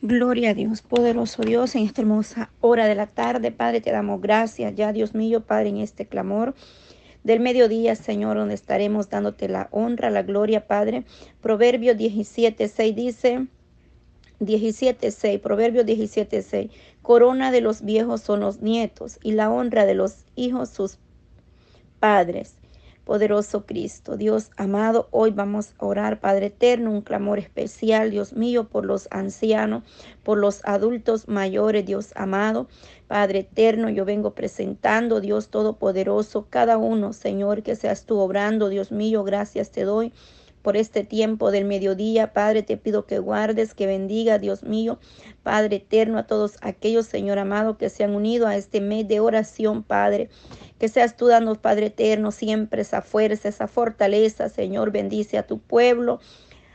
Gloria a Dios, poderoso Dios, en esta hermosa hora de la tarde, Padre, te damos gracias ya, Dios mío, Padre, en este clamor del mediodía, Señor, donde estaremos dándote la honra, la gloria, Padre. Proverbio 17, 6 dice, 17, 6, Proverbio 17, 6, corona de los viejos son los nietos y la honra de los hijos sus padres poderoso Cristo. Dios amado, hoy vamos a orar, Padre eterno, un clamor especial, Dios mío, por los ancianos, por los adultos mayores, Dios amado. Padre eterno, yo vengo presentando, Dios Todopoderoso, cada uno, Señor, que seas tú obrando, Dios mío, gracias te doy por este tiempo del mediodía. Padre, te pido que guardes, que bendiga, Dios mío, Padre eterno, a todos aquellos, Señor amado, que se han unido a este mes de oración, Padre. Que seas tú dando, Padre eterno, siempre esa fuerza, esa fortaleza, Señor, bendice a tu pueblo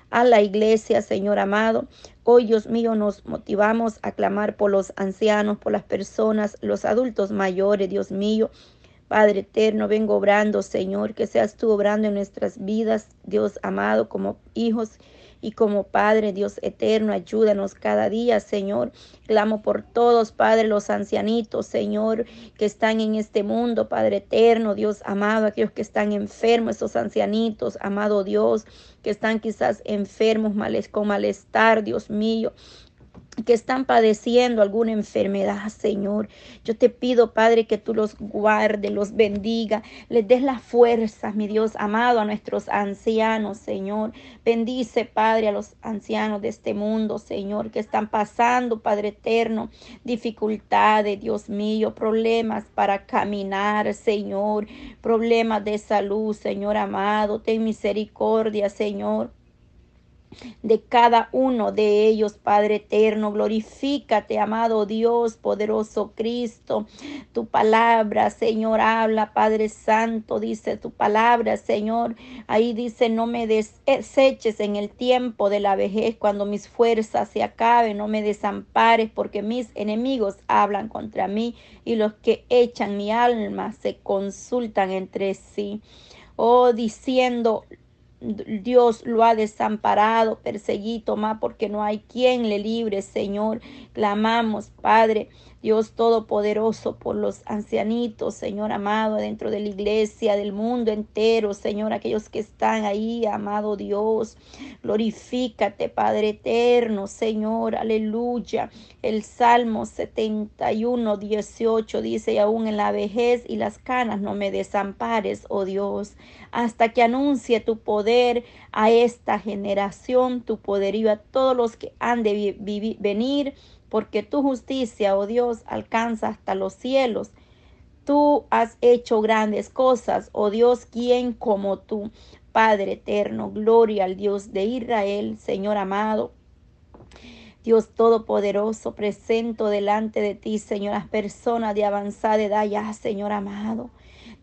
a la iglesia, Señor amado. Hoy, Dios mío, nos motivamos a clamar por los ancianos, por las personas, los adultos mayores, Dios mío. Padre eterno, vengo obrando, Señor, que seas tú obrando en nuestras vidas, Dios amado, como hijos y como Padre, Dios eterno, ayúdanos cada día, Señor. Clamo por todos, Padre, los ancianitos, Señor, que están en este mundo, Padre eterno, Dios amado, aquellos que están enfermos, esos ancianitos, amado Dios, que están quizás enfermos, males, con malestar, Dios mío que están padeciendo alguna enfermedad, Señor. Yo te pido, Padre, que tú los guardes, los bendiga, les des las fuerzas, mi Dios amado, a nuestros ancianos, Señor. Bendice, Padre, a los ancianos de este mundo, Señor, que están pasando, Padre eterno, dificultades, Dios mío, problemas para caminar, Señor, problemas de salud, Señor amado. Ten misericordia, Señor de cada uno de ellos, Padre eterno. Glorifícate, amado Dios, poderoso Cristo. Tu palabra, Señor, habla, Padre Santo, dice tu palabra, Señor. Ahí dice, no me deseches en el tiempo de la vejez, cuando mis fuerzas se acaben, no me desampares, porque mis enemigos hablan contra mí y los que echan mi alma se consultan entre sí. Oh, diciendo, Dios lo ha desamparado, perseguido, más porque no hay quien le libre, Señor. Clamamos, Padre, Dios Todopoderoso, por los ancianitos, Señor amado, dentro de la iglesia, del mundo entero, Señor, aquellos que están ahí, amado Dios. Glorifícate, Padre eterno, Señor, aleluya. El Salmo 71, 18 dice, y aún en la vejez y las canas no me desampares, oh Dios, hasta que anuncie tu poder a esta generación, tu poderío a todos los que han de venir porque tu justicia, oh Dios, alcanza hasta los cielos. Tú has hecho grandes cosas, oh Dios, ¿quién como tú? Padre eterno, gloria al Dios de Israel, Señor amado. Dios Todopoderoso, presento delante de ti, Señor, las personas de avanzada edad ya, Señor amado.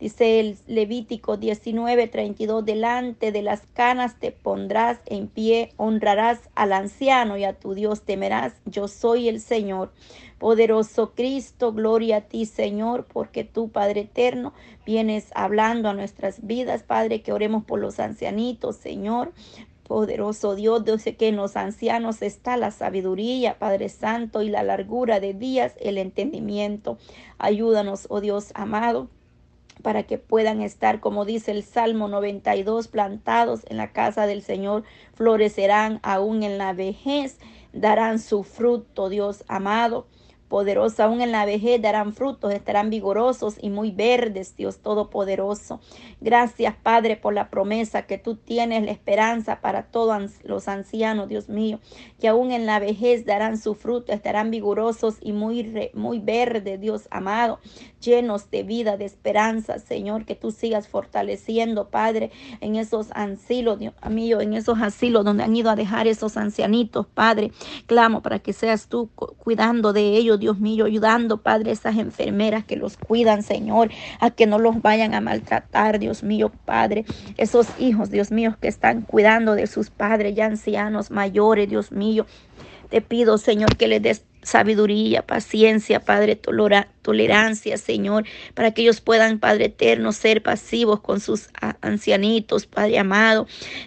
Dice el Levítico 19, 32, delante de las canas te pondrás en pie, honrarás al anciano y a tu Dios temerás. Yo soy el Señor. Poderoso Cristo, gloria a ti, Señor, porque tú, Padre eterno, vienes hablando a nuestras vidas, Padre, que oremos por los ancianitos, Señor. Poderoso Dios, Dios que en los ancianos está la sabiduría, Padre Santo, y la largura de días, el entendimiento. Ayúdanos, oh Dios amado para que puedan estar, como dice el Salmo 92, plantados en la casa del Señor, florecerán aún en la vejez, darán su fruto, Dios amado poderosa, aún en la vejez darán frutos, estarán vigorosos y muy verdes, Dios Todopoderoso. Gracias, Padre, por la promesa que tú tienes, la esperanza para todos los ancianos, Dios mío, que aún en la vejez darán su fruto, estarán vigorosos y muy, muy verdes, Dios amado, llenos de vida, de esperanza, Señor, que tú sigas fortaleciendo, Padre, en esos asilos, Dios mío, en esos asilos donde han ido a dejar esos ancianitos, Padre. Clamo para que seas tú cuidando de ellos, Dios mío, ayudando, Padre, esas enfermeras que los cuidan, Señor, a que no los vayan a maltratar, Dios mío, Padre. Esos hijos, Dios mío, que están cuidando de sus padres ya ancianos, mayores, Dios mío. Te pido, Señor, que les des sabiduría, paciencia, Padre, tolerancia, Señor, para que ellos puedan, Padre eterno, ser pasivos con sus ancianitos, Padre amado.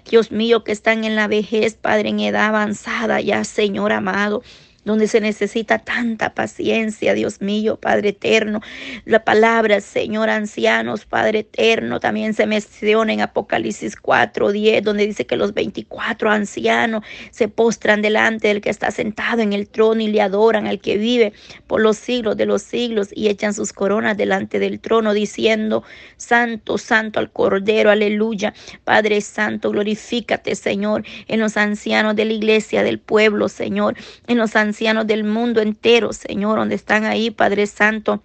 Dios mío, que están en la vejez, Padre, en edad avanzada ya, Señor amado. Donde se necesita tanta paciencia, Dios mío, Padre eterno. La palabra, Señor, ancianos, Padre eterno, también se menciona en Apocalipsis 4, 10, donde dice que los 24 ancianos se postran delante del que está sentado en el trono y le adoran al que vive por los siglos de los siglos y echan sus coronas delante del trono diciendo, Santo, Santo al Cordero, aleluya. Padre Santo, glorifícate, Señor, en los ancianos de la iglesia, del pueblo, Señor, en los ancianos del mundo entero, Señor, donde están ahí, Padre Santo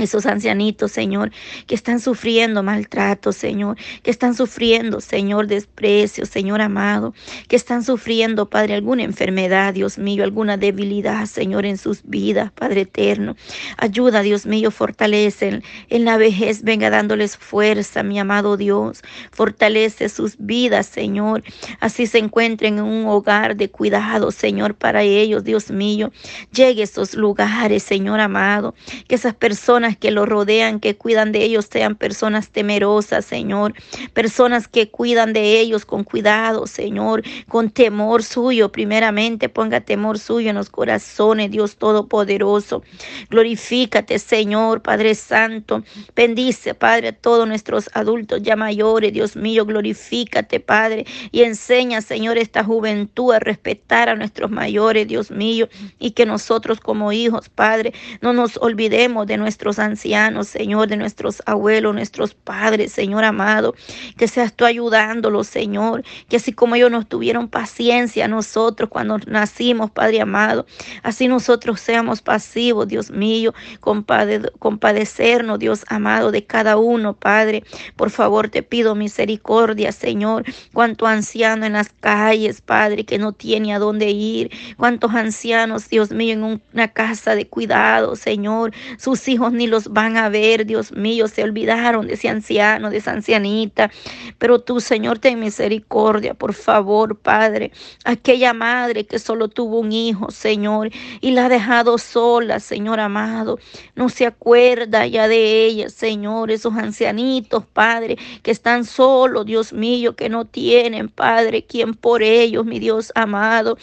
esos ancianitos, Señor, que están sufriendo maltrato, Señor, que están sufriendo, Señor, desprecio, Señor amado, que están sufriendo, Padre, alguna enfermedad, Dios mío, alguna debilidad, Señor, en sus vidas, Padre eterno. Ayuda, Dios mío, fortalece en la vejez, venga dándoles fuerza, mi amado Dios. Fortalece sus vidas, Señor. Así se encuentren en un hogar de cuidado, Señor, para ellos, Dios mío. Llegue a esos lugares, Señor amado, que esas personas que lo rodean, que cuidan de ellos, sean personas temerosas, Señor. Personas que cuidan de ellos con cuidado, Señor, con temor suyo. Primeramente, ponga temor suyo en los corazones, Dios Todopoderoso. Glorifícate, Señor, Padre Santo. Bendice, Padre, a todos nuestros adultos ya mayores, Dios mío. Glorifícate, Padre, y enseña, Señor, esta juventud a respetar a nuestros mayores, Dios mío, y que nosotros como hijos, Padre, no nos olvidemos de nuestros ancianos, Señor, de nuestros abuelos, nuestros padres, Señor amado, que seas tú ayudándolos, Señor, que así como ellos nos tuvieron paciencia nosotros cuando nacimos, Padre amado, así nosotros seamos pasivos, Dios mío, compadecernos, Dios amado, de cada uno, Padre. Por favor, te pido misericordia, Señor, cuánto anciano en las calles, Padre, que no tiene a dónde ir, cuántos ancianos, Dios mío, en una casa de cuidado, Señor, sus hijos ni los van a ver, Dios mío, se olvidaron de ese anciano, de esa ancianita. Pero tú, Señor, ten misericordia, por favor, Padre. Aquella madre que solo tuvo un hijo, Señor, y la ha dejado sola, Señor amado. No se acuerda ya de ella, Señor, esos ancianitos, Padre, que están solos, Dios mío, que no tienen, Padre, quien por ellos, mi Dios amado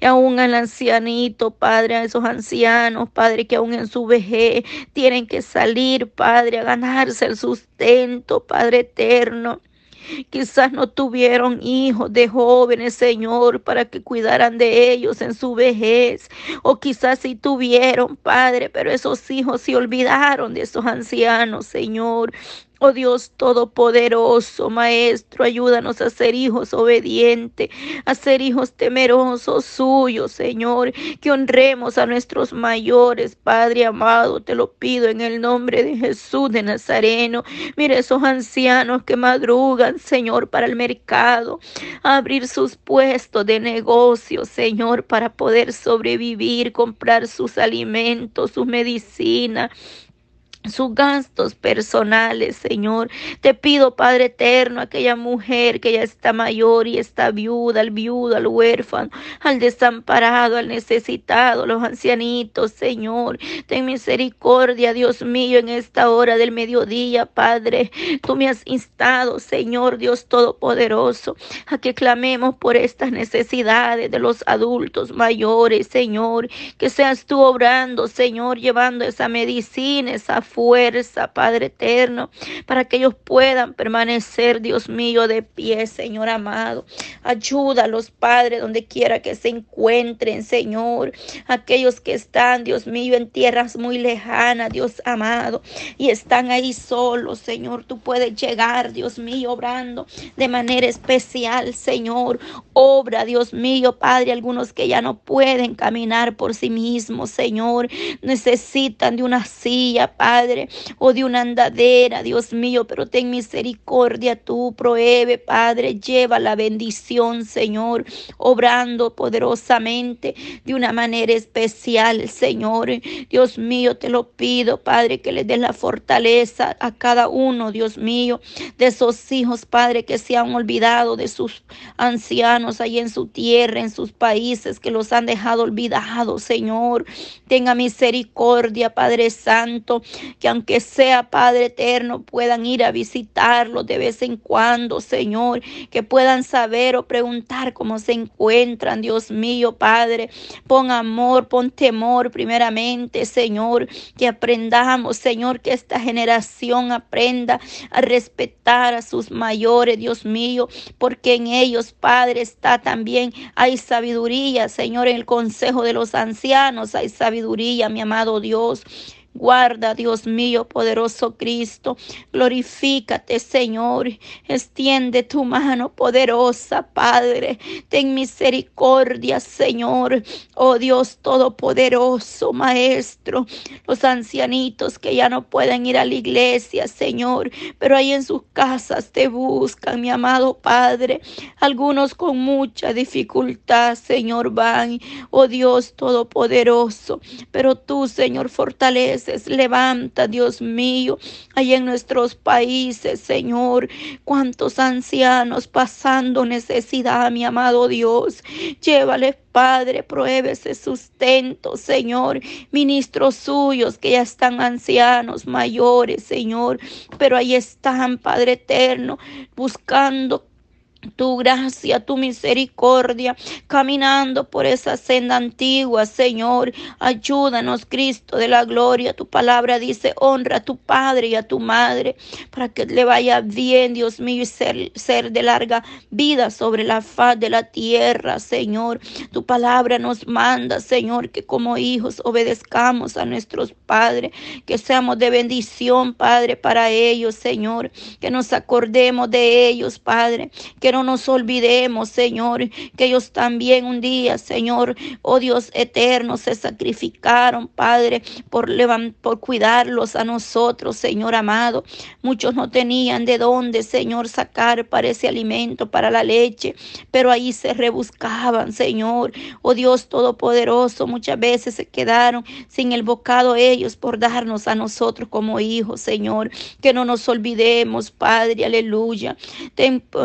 y aún al ancianito, Padre, a esos ancianos, Padre, que aún en su vejez tienen que salir, Padre, a ganarse el sustento, Padre eterno. Quizás no tuvieron hijos de jóvenes, Señor, para que cuidaran de ellos en su vejez. O quizás sí tuvieron, Padre, pero esos hijos se olvidaron de esos ancianos, Señor. Oh Dios Todopoderoso, Maestro, ayúdanos a ser hijos obedientes, a ser hijos temerosos suyos, Señor, que honremos a nuestros mayores, Padre amado, te lo pido en el nombre de Jesús de Nazareno. Mire esos ancianos que madrugan, Señor, para el mercado, abrir sus puestos de negocio, Señor, para poder sobrevivir, comprar sus alimentos, sus medicinas sus gastos personales, Señor. Te pido, Padre eterno, aquella mujer que ya está mayor y está viuda, al viudo, al huérfano, al desamparado, al necesitado, los ancianitos, Señor. Ten misericordia, Dios mío, en esta hora del mediodía, Padre. Tú me has instado, Señor, Dios Todopoderoso, a que clamemos por estas necesidades de los adultos mayores, Señor. Que seas tú obrando, Señor, llevando esa medicina, esa fuerza, Padre eterno, para que ellos puedan permanecer, Dios mío, de pie, Señor amado. Ayúdalos, Padre, donde quiera que se encuentren, Señor. Aquellos que están, Dios mío, en tierras muy lejanas, Dios amado, y están ahí solos, Señor. Tú puedes llegar, Dios mío, obrando de manera especial, Señor. Obra, Dios mío, Padre, algunos que ya no pueden caminar por sí mismos, Señor, necesitan de una silla, Padre o de una andadera, Dios mío, pero ten misericordia tú, prohíbe, Padre, lleva la bendición, Señor, obrando poderosamente de una manera especial, Señor. Dios mío, te lo pido, Padre, que le des la fortaleza a cada uno, Dios mío, de esos hijos, Padre, que se han olvidado de sus ancianos ahí en su tierra, en sus países, que los han dejado olvidados, Señor. Tenga misericordia, Padre Santo. Que aunque sea Padre eterno, puedan ir a visitarlos de vez en cuando, Señor, que puedan saber o preguntar cómo se encuentran, Dios mío, Padre. Pon amor, pon temor primeramente, Señor, que aprendamos, Señor, que esta generación aprenda a respetar a sus mayores, Dios mío, porque en ellos, Padre, está también, hay sabiduría, Señor, en el consejo de los ancianos, hay sabiduría, mi amado Dios. Guarda, Dios mío, poderoso Cristo. Glorifícate, Señor. Extiende tu mano poderosa, Padre. Ten misericordia, Señor. Oh Dios Todopoderoso, Maestro. Los ancianitos que ya no pueden ir a la iglesia, Señor, pero ahí en sus casas te buscan, mi amado Padre. Algunos con mucha dificultad, Señor, van. Oh Dios Todopoderoso. Pero tú, Señor, fortalece Levanta, Dios mío, ahí en nuestros países, Señor. Cuántos ancianos pasando necesidad, mi amado Dios. Llévale Padre, pruebe sustento, Señor. Ministros suyos que ya están ancianos, mayores, Señor. Pero ahí están, Padre eterno, buscando tu gracia, tu misericordia, caminando por esa senda antigua, Señor. Ayúdanos, Cristo de la gloria. Tu palabra dice, honra a tu Padre y a tu Madre, para que le vaya bien, Dios mío, y ser, de larga vida sobre la faz de la tierra, Señor. Tu palabra nos manda, Señor, que como hijos obedezcamos a nuestros padres, que seamos de bendición, Padre, para ellos, Señor, que nos acordemos de ellos, Padre, que no nos olvidemos, Señor, que ellos también un día, Señor, oh Dios eterno, se sacrificaron, Padre, por, por cuidarlos a nosotros, Señor amado. Muchos no tenían de dónde, Señor, sacar para ese alimento, para la leche, pero ahí se rebuscaban, Señor. Oh Dios Todopoderoso, muchas veces se quedaron sin el bocado ellos por darnos a nosotros como hijos, Señor. Que no nos olvidemos, Padre, aleluya.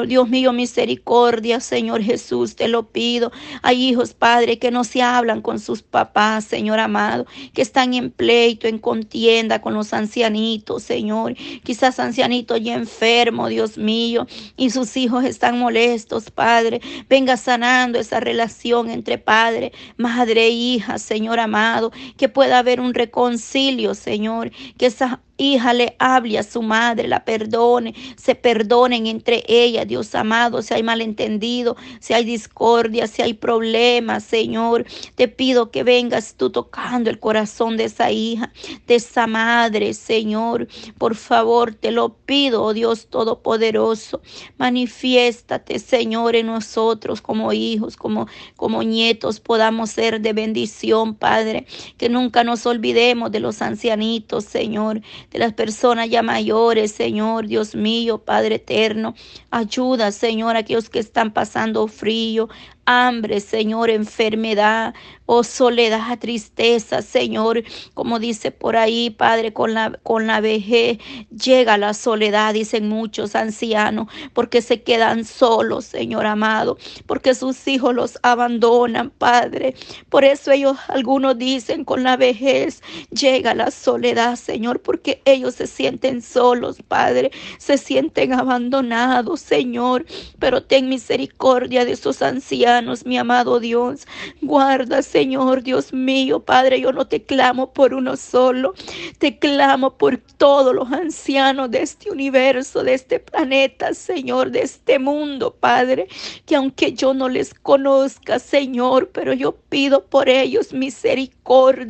Dios mío, misericordia, Señor Jesús, te lo pido. Hay hijos, Padre, que no se hablan con sus papás, Señor amado, que están en pleito, en contienda con los ancianitos, Señor. Quizás ancianitos ya enfermo, Dios mío, y sus hijos están molestos, Padre. Venga sanando esa relación entre Padre, Madre e hija, Señor amado, que pueda haber un reconcilio, Señor, que esa hija le hable a su madre, la perdone, se perdonen entre ellas, Dios amado, si hay malentendido, si hay discordia, si hay problemas, Señor, te pido que vengas tú tocando el corazón de esa hija, de esa madre, Señor, por favor, te lo pido, oh Dios Todopoderoso, manifiéstate, Señor, en nosotros como hijos, como, como nietos, podamos ser de bendición, Padre, que nunca nos olvidemos de los ancianitos, Señor, de las personas ya mayores, Señor, Dios mío, Padre eterno. Ayuda, Señor, a aquellos que están pasando frío, hambre, Señor, enfermedad, oh soledad, tristeza, Señor, como dice por ahí, Padre, con la, con la vejez llega la soledad, dicen muchos ancianos, porque se quedan solos, Señor amado, porque sus hijos los abandonan, Padre. Por eso ellos, algunos dicen, con la vejez llega la soledad, Señor, porque ellos se sienten solos, Padre, se sienten abandonados, Señor, pero ten misericordia de esos ancianos mi amado Dios. Guarda, Señor, Dios mío, Padre, yo no te clamo por uno solo, te clamo por todos los ancianos de este universo, de este planeta, Señor, de este mundo, Padre, que aunque yo no les conozca, Señor, pero yo pido por ellos misericordia,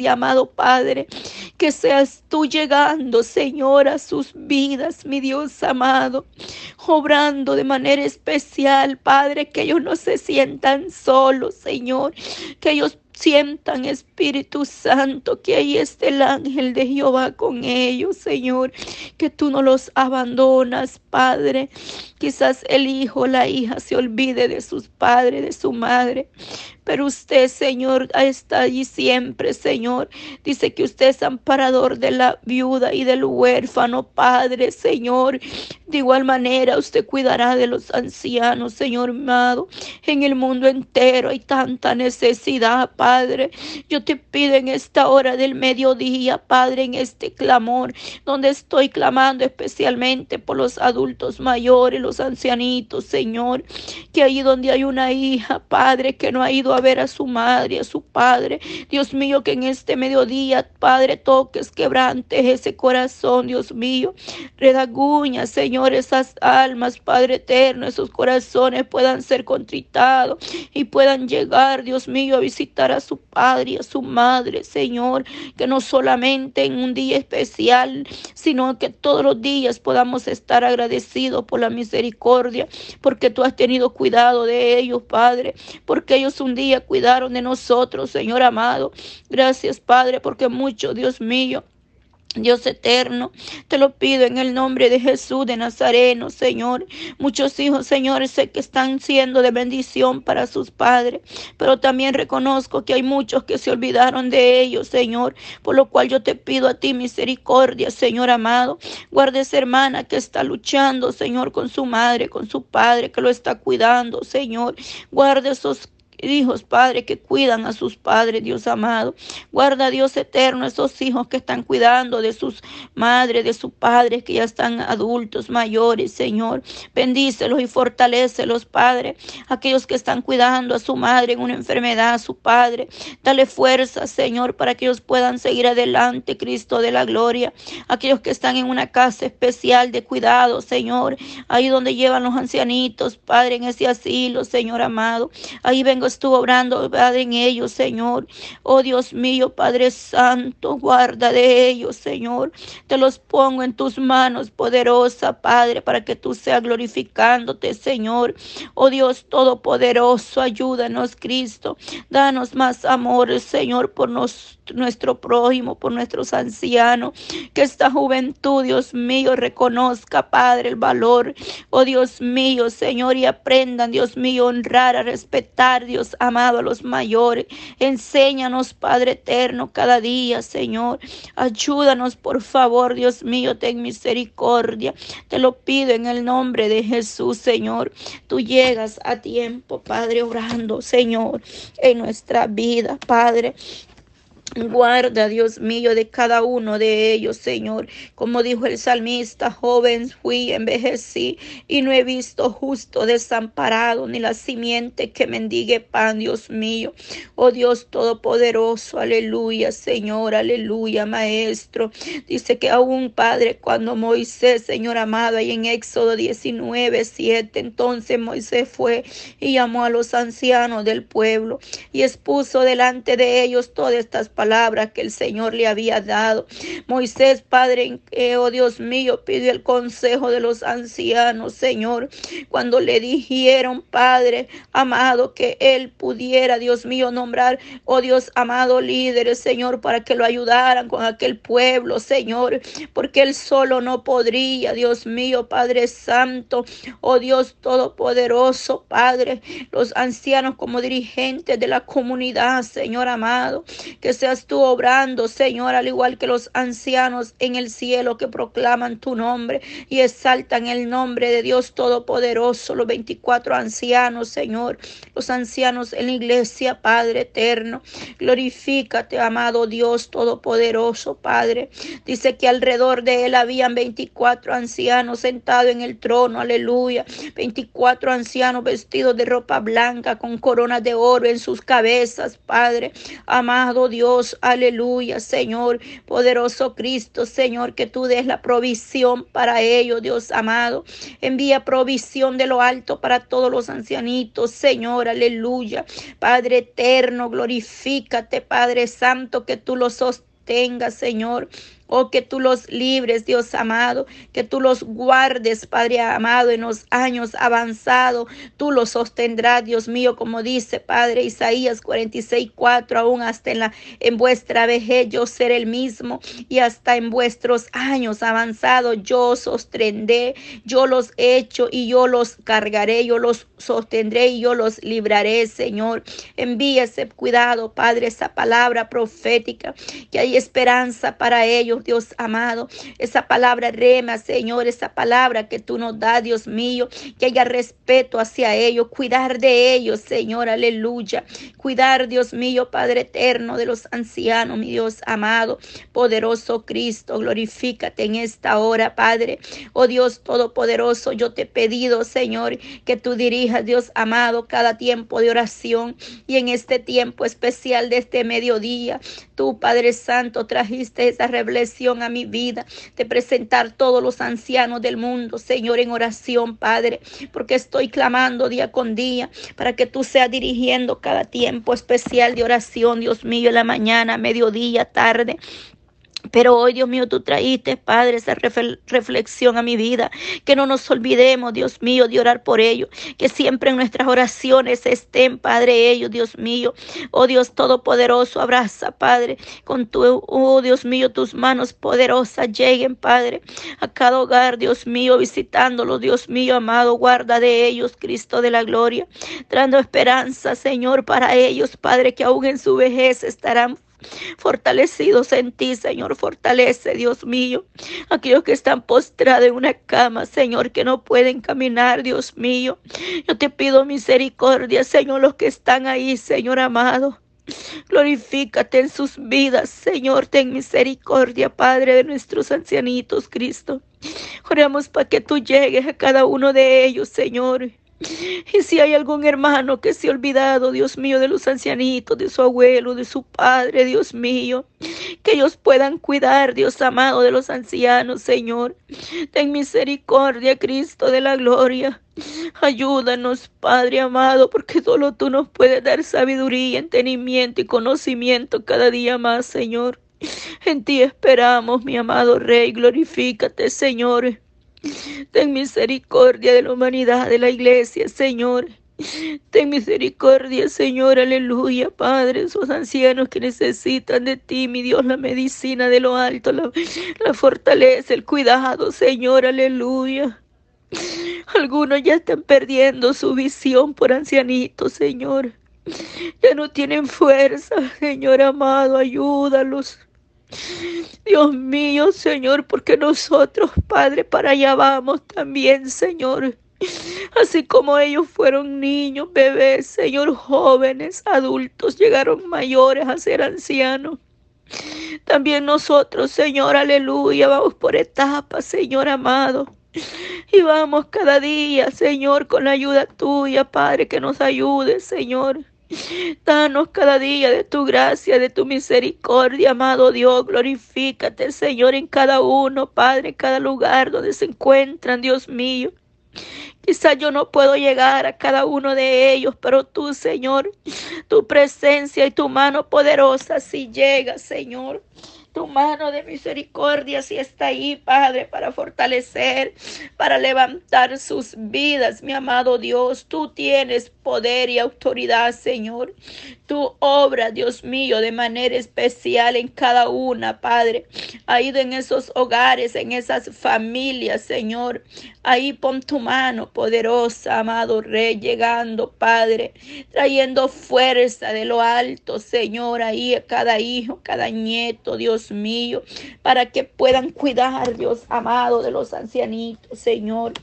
amado Padre, que seas tú llegando, Señor, a sus vidas, mi Dios amado, obrando de manera especial, Padre, que ellos no se sientan solos, Señor, que ellos sientan, Espíritu Santo, que ahí esté el ángel de Jehová con ellos, Señor, que tú no los abandonas, Padre. Quizás el hijo, la hija se olvide de sus padres, de su madre, pero usted, Señor, está allí siempre, Señor. Dice que usted es amparador de la viuda y del huérfano, Padre, Señor. De igual manera, usted cuidará de los ancianos, Señor amado. En el mundo entero hay tanta necesidad, Padre. Yo te pido en esta hora del mediodía, Padre, en este clamor, donde estoy clamando especialmente por los adultos mayores, los ancianitos, Señor, que ahí donde hay una hija, Padre, que no ha ido a ver a su madre, a su padre, Dios mío, que en este mediodía, Padre, toques, quebrantes ese corazón, Dios mío, redaguña, Señor esas almas, Padre eterno, esos corazones puedan ser contritados y puedan llegar, Dios mío, a visitar a su Padre y a su Madre, Señor, que no solamente en un día especial, sino que todos los días podamos estar agradecidos por la misericordia, porque tú has tenido cuidado de ellos, Padre, porque ellos un cuidaron de nosotros, Señor amado. Gracias, Padre, porque mucho, Dios mío, Dios eterno, te lo pido en el nombre de Jesús de Nazareno, Señor. Muchos hijos, Señor, sé que están siendo de bendición para sus padres, pero también reconozco que hay muchos que se olvidaron de ellos, Señor, por lo cual yo te pido a ti misericordia, Señor amado. Guarde esa hermana que está luchando, Señor, con su madre, con su padre, que lo está cuidando, Señor. Guarde esos hijos, Padre, que cuidan a sus padres, Dios amado. Guarda, Dios eterno, esos hijos que están cuidando de sus madres, de sus padres, que ya están adultos, mayores, Señor. Bendícelos y fortalecelos, Padre. Aquellos que están cuidando a su madre en una enfermedad, a su Padre. Dale fuerza, Señor, para que ellos puedan seguir adelante, Cristo de la gloria. Aquellos que están en una casa especial de cuidado, Señor. Ahí donde llevan los ancianitos, Padre, en ese asilo, Señor amado. Ahí vengo estuvo obrando en ellos, Señor. Oh Dios mío, Padre Santo, guarda de ellos, Señor. Te los pongo en tus manos, poderosa, Padre, para que tú seas glorificándote, Señor. Oh Dios Todopoderoso, ayúdanos, Cristo. Danos más amor, Señor, por nuestro prójimo, por nuestros ancianos. Que esta juventud, Dios mío, reconozca, Padre, el valor. Oh Dios mío, Señor, y aprendan, Dios mío, honrar, a respetar, Dios amado, a los mayores. Enséñanos, Padre eterno, cada día, Señor. Ayúdanos, por favor, Dios mío, ten misericordia. Te lo pido en el nombre de Jesús, Señor. Tú llegas a tiempo, Padre, orando, Señor, en nuestra vida, Padre. Guarda, Dios mío, de cada uno de ellos, Señor. Como dijo el salmista, joven fui, envejecí y no he visto justo desamparado ni la simiente que mendigue pan, Dios mío. Oh Dios Todopoderoso, aleluya, Señor, aleluya, Maestro. Dice que aún, Padre, cuando Moisés, Señor amado, ahí en Éxodo 19, 7, entonces Moisés fue y llamó a los ancianos del pueblo y expuso delante de ellos todas estas palabras palabra que el Señor le había dado. Moisés, Padre, oh Dios mío, pidió el consejo de los ancianos, Señor, cuando le dijeron, Padre amado, que él pudiera, Dios mío, nombrar, oh Dios amado, líderes, Señor, para que lo ayudaran con aquel pueblo, Señor, porque él solo no podría, Dios mío, Padre Santo, oh Dios Todopoderoso, Padre, los ancianos como dirigentes de la comunidad, Señor amado, que se tú obrando, Señor, al igual que los ancianos en el cielo que proclaman tu nombre y exaltan el nombre de Dios Todopoderoso, los 24 ancianos, Señor, los ancianos en la iglesia, Padre eterno. Glorifícate, amado Dios Todopoderoso, Padre. Dice que alrededor de él habían 24 ancianos sentados en el trono, aleluya. 24 ancianos vestidos de ropa blanca con coronas de oro en sus cabezas, Padre. Amado Dios, aleluya, Señor, poderoso Cristo, Señor, que tú des la provisión para ellos, Dios amado. Envía provisión de lo alto para todos los ancianitos, Señor, aleluya. Padre eterno, glorifícate, Padre Santo, que tú los sostengas, Señor. Oh, que tú los libres, Dios amado, que tú los guardes, Padre amado, en los años avanzados. Tú los sostendrás, Dios mío, como dice Padre Isaías 46, 4, aún hasta en, la, en vuestra vejez yo seré el mismo y hasta en vuestros años avanzados yo sostendré, yo los hecho y yo los cargaré, yo los sostendré y yo los libraré, Señor. Envíe ese cuidado, Padre, esa palabra profética, que hay esperanza para ellos, Dios amado. Esa palabra rema, Señor, esa palabra que tú nos das, Dios mío, que haya respeto hacia ellos, cuidar de ellos, Señor, aleluya. Cuidar, Dios mío, Padre eterno, de los ancianos, mi Dios amado, poderoso Cristo, glorifícate en esta hora, Padre. Oh Dios Todopoderoso, yo te he pedido, Señor, que tú dirijas, Dios amado, cada tiempo de oración y en este tiempo especial de este mediodía, tú, Padre Santo, trajiste esa revelación a mi vida de presentar todos los ancianos del mundo, Señor, en oración, Padre, porque estoy clamando día con día para que tú seas dirigiendo cada tiempo especial de oración, Dios mío, en la mañana, mediodía, tarde. Pero hoy, Dios mío, tú traíste, Padre, esa reflexión a mi vida. Que no nos olvidemos, Dios mío, de orar por ellos. Que siempre en nuestras oraciones estén, Padre, ellos, Dios mío. Oh Dios Todopoderoso, abraza, Padre, con tu, oh Dios mío, tus manos poderosas lleguen, Padre, a cada hogar, Dios mío, visitándolo, Dios mío, amado, guarda de ellos, Cristo de la gloria, dando esperanza, Señor, para ellos, Padre, que aún en su vejez estarán fortalecidos en ti, Señor. Fortalece, Dios mío, aquellos que están postrados en una cama, Señor, que no pueden caminar, Dios mío. Yo te pido misericordia, Señor, los que están ahí, Señor amado. Glorifícate en sus vidas, Señor. Ten misericordia, Padre, de nuestros ancianitos, Cristo. Oramos para que tú llegues a cada uno de ellos, Señor. Y si hay algún hermano que se ha olvidado, Dios mío, de los ancianitos, de su abuelo, de su padre, Dios mío, que ellos puedan cuidar, Dios amado, de los ancianos, Señor. Ten misericordia, Cristo de la gloria. Ayúdanos, Padre amado, porque solo tú nos puedes dar sabiduría, entendimiento y conocimiento cada día más, Señor. En ti esperamos, mi amado Rey, glorifícate, Señor. Ten misericordia de la humanidad, de la iglesia, Señor. Ten misericordia, Señor, aleluya, Padre, esos ancianos que necesitan de ti, mi Dios, la medicina de lo alto, la, la fortaleza, el cuidado, Señor, aleluya. Algunos ya están perdiendo su visión por ancianitos, Señor. Ya no tienen fuerza, Señor amado, ayúdalos. Dios mío, Señor, porque nosotros, Padre, para allá vamos también, Señor. Así como ellos fueron niños, bebés, Señor, jóvenes, adultos, llegaron mayores a ser ancianos. También nosotros, Señor, aleluya, vamos por etapas, Señor amado. Y vamos cada día, Señor, con la ayuda tuya, Padre, que nos ayude, Señor. Danos cada día de tu gracia, de tu misericordia, amado Dios. Glorifícate, Señor, en cada uno, Padre, en cada lugar donde se encuentran, Dios mío. Quizá yo no puedo llegar a cada uno de ellos, pero tú, Señor, tu presencia y tu mano poderosa sí llega, Señor. Tu mano de misericordia si está ahí, Padre, para fortalecer, para levantar sus vidas, mi amado Dios. Tú tienes poder y autoridad, Señor. Tu obra, Dios mío, de manera especial en cada una, Padre. Ha ido en esos hogares, en esas familias, Señor. Ahí pon tu mano poderosa, amado Rey, llegando, Padre, trayendo fuerza de lo alto, Señor, ahí a cada hijo, cada nieto, Dios mío, para que puedan cuidar, Dios amado, de los ancianitos, Señor.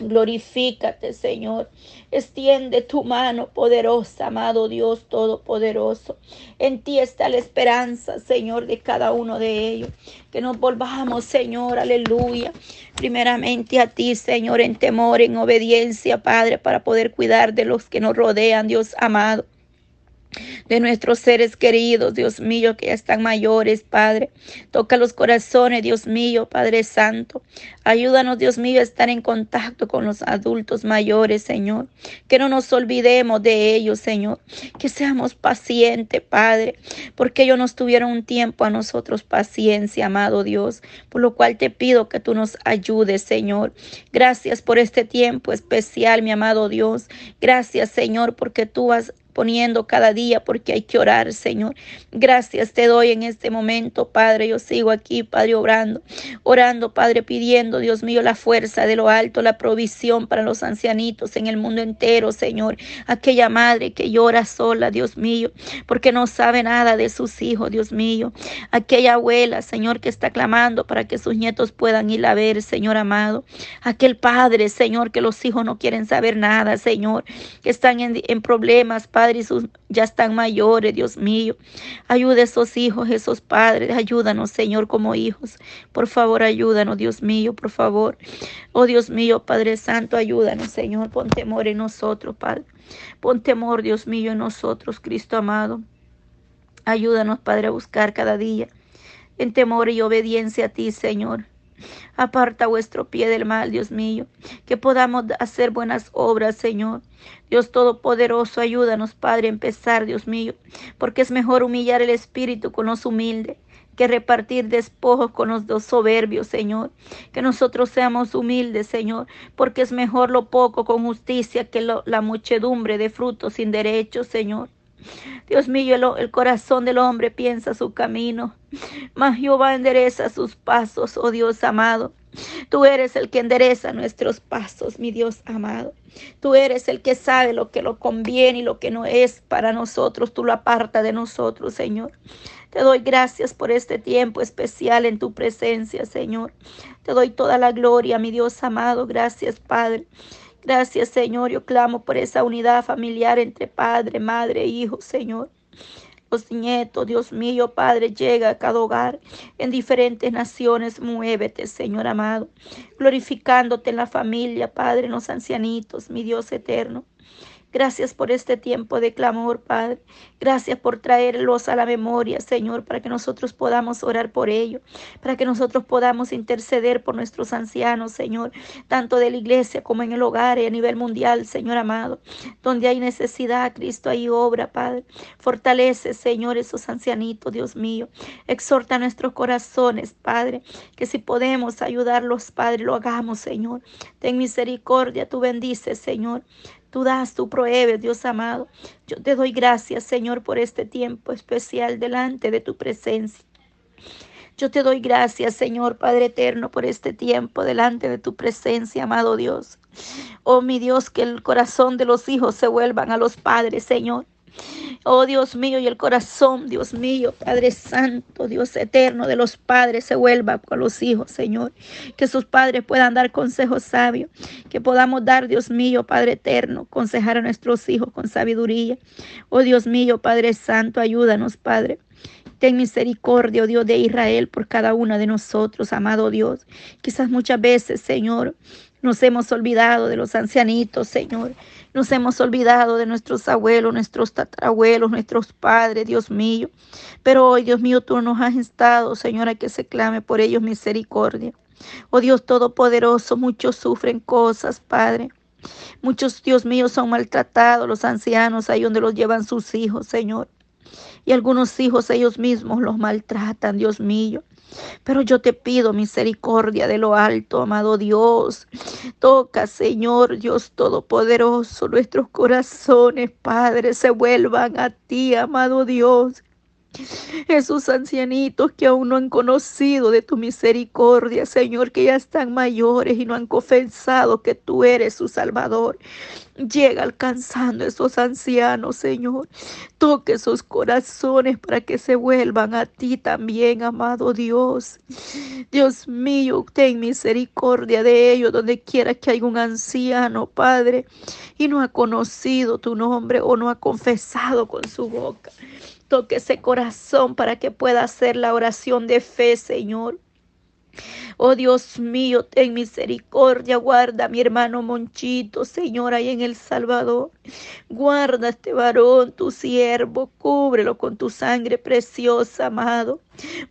Glorifícate, Señor. Extiende tu mano poderosa, amado Dios Todopoderoso. En ti está la esperanza, Señor, de cada uno de ellos. Que nos volvamos, Señor, aleluya. Primeramente a ti, Señor, en temor, en obediencia, Padre, para poder cuidar de los que nos rodean, Dios amado. De nuestros seres queridos, Dios mío, que ya están mayores, Padre. Toca los corazones, Dios mío, Padre Santo. Ayúdanos, Dios mío, a estar en contacto con los adultos mayores, Señor. Que no nos olvidemos de ellos, Señor. Que seamos pacientes, Padre, porque ellos nos tuvieron un tiempo a nosotros paciencia, amado Dios. Por lo cual te pido que tú nos ayudes, Señor. Gracias por este tiempo especial, mi amado Dios. Gracias, Señor, porque tú has poniendo cada día porque hay que orar, Señor. Gracias te doy en este momento, Padre. Yo sigo aquí, Padre, obrando, orando, Padre, pidiendo, Dios mío, la fuerza de lo alto, la provisión para los ancianitos en el mundo entero, Señor. Aquella madre que llora sola, Dios mío, porque no sabe nada de sus hijos, Dios mío. Aquella abuela, Señor, que está clamando para que sus nietos puedan ir a ver, Señor amado. Aquel padre, Señor, que los hijos no quieren saber nada, Señor, que están en, en problemas, Padre Padre, sus ya están mayores, Dios mío. Ayuda a esos hijos, esos padres. Ayúdanos, Señor, como hijos. Por favor, ayúdanos, Dios mío, por favor. Oh Dios mío, Padre Santo, ayúdanos, Señor. Pon temor en nosotros, Padre. Pon temor, Dios mío, en nosotros, Cristo amado. Ayúdanos, Padre, a buscar cada día en temor y obediencia a ti, Señor. Aparta vuestro pie del mal, Dios mío, que podamos hacer buenas obras, Señor. Dios Todopoderoso, ayúdanos, Padre, a empezar, Dios mío, porque es mejor humillar el espíritu con los humildes que repartir despojos con los dos soberbios, Señor. Que nosotros seamos humildes, Señor, porque es mejor lo poco con justicia que la muchedumbre de frutos sin derecho, Señor. Dios mío, el, el, corazón del hombre piensa su camino, mas Jehová endereza sus pasos, oh Dios amado. Tú eres el que endereza nuestros pasos, mi Dios amado. Tú eres el que sabe lo que lo conviene y lo que no es para nosotros. Tú lo aparta de nosotros, Señor. Te doy gracias por este tiempo especial en tu presencia, Señor. Te doy toda la gloria, mi Dios amado. Gracias, Padre. Gracias, Señor. Yo clamo por esa unidad familiar entre padre, madre e hijo, Señor. Los nietos, Dios mío, Padre, llega a cada hogar en diferentes naciones. Muévete, Señor amado, glorificándote en la familia, Padre, en los ancianitos, mi Dios eterno. Gracias por este tiempo de clamor, Padre. Gracias por traerlos a la memoria, Señor, para que nosotros podamos orar por ellos, para que nosotros podamos interceder por nuestros ancianos, Señor, tanto de la iglesia como en el hogar y a nivel mundial, Señor amado. Donde hay necesidad, Cristo, hay obra, Padre. Fortalece, Señor, esos ancianitos, Dios mío. Exhorta nuestros corazones, Padre, que si podemos ayudarlos, Padre, lo hagamos, Señor. Ten misericordia, tú bendices, Señor. Tú das, tú prohíbes, Dios amado. Yo te doy gracias, Señor, por este tiempo especial delante de tu presencia. Yo te doy gracias, Señor Padre eterno, por este tiempo delante de tu presencia, amado Dios. Oh, mi Dios, que el corazón de los hijos se vuelvan a los padres, Señor. Oh Dios mío, y el corazón, Dios mío, Padre Santo, Dios eterno de los padres se vuelva con los hijos, Señor. Que sus padres puedan dar consejos sabios. Que podamos dar, Dios mío, Padre eterno, consejar a nuestros hijos con sabiduría. Oh Dios mío, Padre Santo, ayúdanos, Padre. Ten misericordia, oh Dios de Israel, por cada uno de nosotros, amado Dios. Quizás muchas veces, Señor, nos hemos olvidado de los ancianitos, Señor. Nos hemos olvidado de nuestros abuelos, nuestros tatarabuelos, nuestros padres, Dios mío. Pero hoy, Dios mío, tú nos has estado, Señor, a que se clame por ellos misericordia. Oh Dios Todopoderoso, muchos sufren cosas, Padre. Muchos, Dios mío, son maltratados, los ancianos, ahí donde los llevan sus hijos, Señor. Y algunos hijos ellos mismos los maltratan, Dios mío. Pero yo te pido misericordia de lo alto, amado Dios. Toca, Señor Dios Todopoderoso, nuestros corazones, Padre, se vuelvan a ti, amado Dios. Esos ancianitos que aún no han conocido de tu misericordia, Señor, que ya están mayores y no han confesado que tú eres su Salvador. Llega alcanzando esos ancianos, Señor. Toque esos corazones para que se vuelvan a ti también, amado Dios. Dios mío, ten misericordia de ellos donde quiera que haya un anciano, Padre, y no ha conocido tu nombre o no ha confesado con su boca. Toque ese corazón para que pueda hacer la oración de fe, Señor. Oh Dios mío, ten misericordia, guarda a mi hermano Monchito, Señor, ahí en El Salvador. Guarda a este varón, tu siervo, cúbrelo con tu sangre preciosa, amado.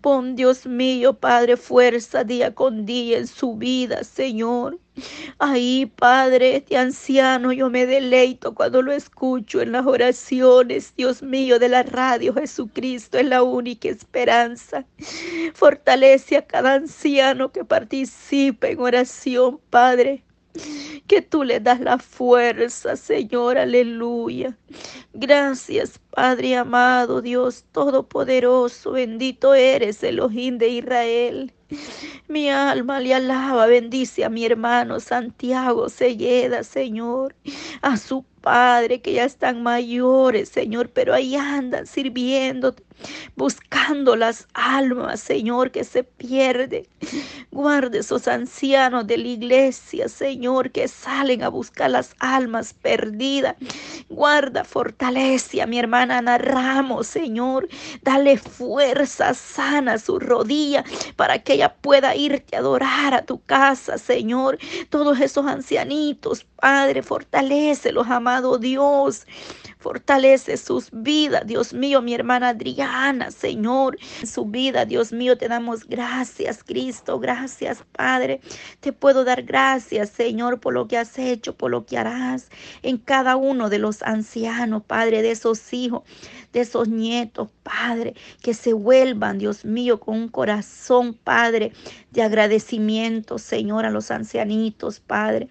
Pon, Dios mío, Padre, fuerza día con día en su vida, Señor. Ahí, Padre, este anciano, yo me deleito cuando lo escucho en las oraciones, Dios mío, de la radio. Jesucristo es la única esperanza. Fortalece a cada anciano que participe en oración, Padre que tú le das la fuerza, Señor, aleluya. Gracias, Padre amado, Dios Todopoderoso, bendito eres, Elohim de Israel. Mi alma le alaba, bendice a mi hermano Santiago Selleda, Señor, a su Padre, que ya están mayores, Señor, pero ahí andan sirviéndote, buscando las almas, Señor, que se pierden. Guarde esos ancianos de la iglesia, Señor, que salen a buscar las almas perdidas. Guarda, fortalece mi hermana Ana Ramos, Señor. Dale fuerza sana a su rodilla para que ella pueda irte a adorar a tu casa, Señor. Todos esos ancianitos, Padre, fortalece los amado Dios. Fortalece sus vidas, Dios mío, mi hermana Adriana, Señor, su vida, Dios mío, te damos gracias, Cristo, gracias, Padre. Te puedo dar gracias, Señor, por lo que has hecho, por lo que harás en cada uno de los ancianos, Padre, de esos hijos, de esos nietos, Padre, que se vuelvan, Dios mío, con un corazón, Padre, de agradecimiento, Señor, a los ancianitos, Padre.